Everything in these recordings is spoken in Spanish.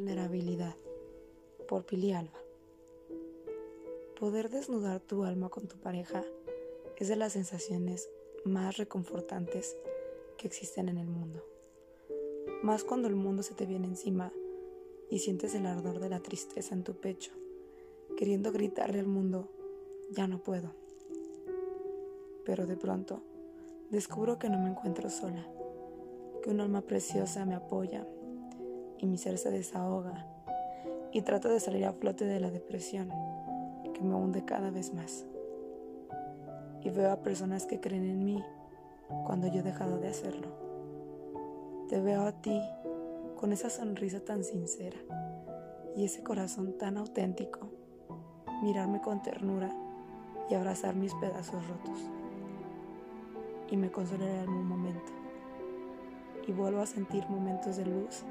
Vulnerabilidad por Pili Alba. Poder desnudar tu alma con tu pareja es de las sensaciones más reconfortantes que existen en el mundo. Más cuando el mundo se te viene encima y sientes el ardor de la tristeza en tu pecho, queriendo gritarle al mundo, ya no puedo. Pero de pronto, descubro que no me encuentro sola, que un alma preciosa me apoya y mi ser se desahoga y trato de salir a flote de la depresión que me hunde cada vez más. Y veo a personas que creen en mí cuando yo he dejado de hacerlo. Te veo a ti con esa sonrisa tan sincera y ese corazón tan auténtico, mirarme con ternura y abrazar mis pedazos rotos. Y me consolaré en algún momento. Y vuelvo a sentir momentos de luz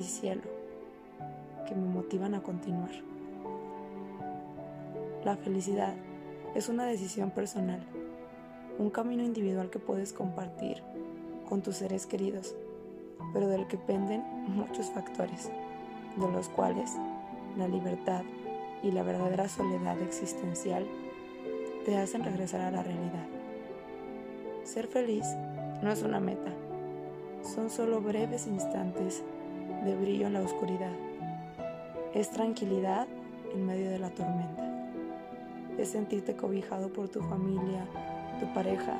y cielo que me motivan a continuar. La felicidad es una decisión personal, un camino individual que puedes compartir con tus seres queridos, pero del que penden muchos factores, de los cuales la libertad y la verdadera soledad existencial te hacen regresar a la realidad. Ser feliz no es una meta, son solo breves instantes de brillo en la oscuridad. Es tranquilidad en medio de la tormenta. Es sentirte cobijado por tu familia, tu pareja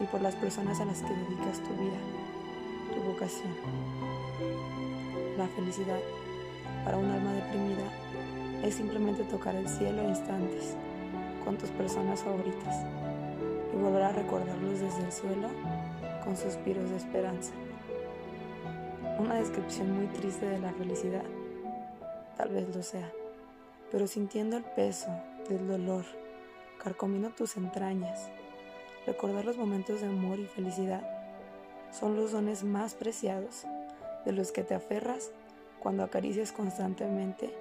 y por las personas a las que dedicas tu vida, tu vocación. La felicidad para un alma deprimida es simplemente tocar el cielo instantes con tus personas favoritas y volver a recordarlos desde el suelo con suspiros de esperanza una descripción muy triste de la felicidad. Tal vez lo sea, pero sintiendo el peso del dolor, carcomiendo tus entrañas, recordar los momentos de amor y felicidad son los dones más preciados de los que te aferras cuando acaricias constantemente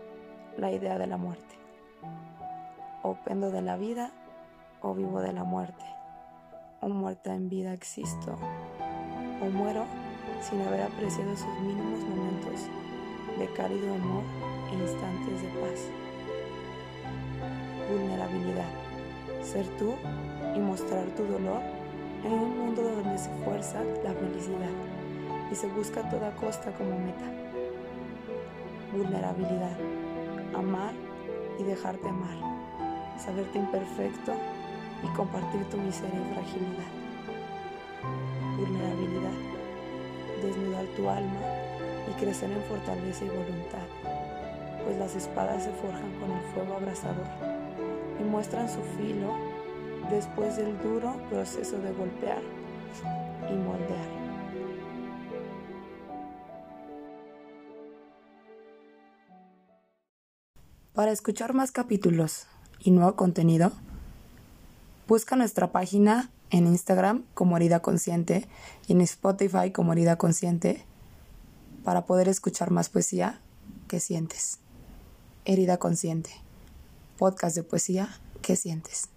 la idea de la muerte. O pendo de la vida o vivo de la muerte. O muerta en vida existo. O muero sin haber apreciado esos mínimos momentos de cálido amor e instantes de paz. Vulnerabilidad. Ser tú y mostrar tu dolor en un mundo donde se fuerza la felicidad y se busca a toda costa como meta. Vulnerabilidad. Amar y dejarte amar. Saberte imperfecto y compartir tu miseria y fragilidad. Vulnerabilidad tu alma y crecer en fortaleza y voluntad, pues las espadas se forjan con el fuego abrasador y muestran su filo después del duro proceso de golpear y moldear. Para escuchar más capítulos y nuevo contenido, busca nuestra página en Instagram como Herida Consciente y en Spotify como Herida Consciente para poder escuchar más poesía que sientes. Herida Consciente, podcast de poesía que sientes.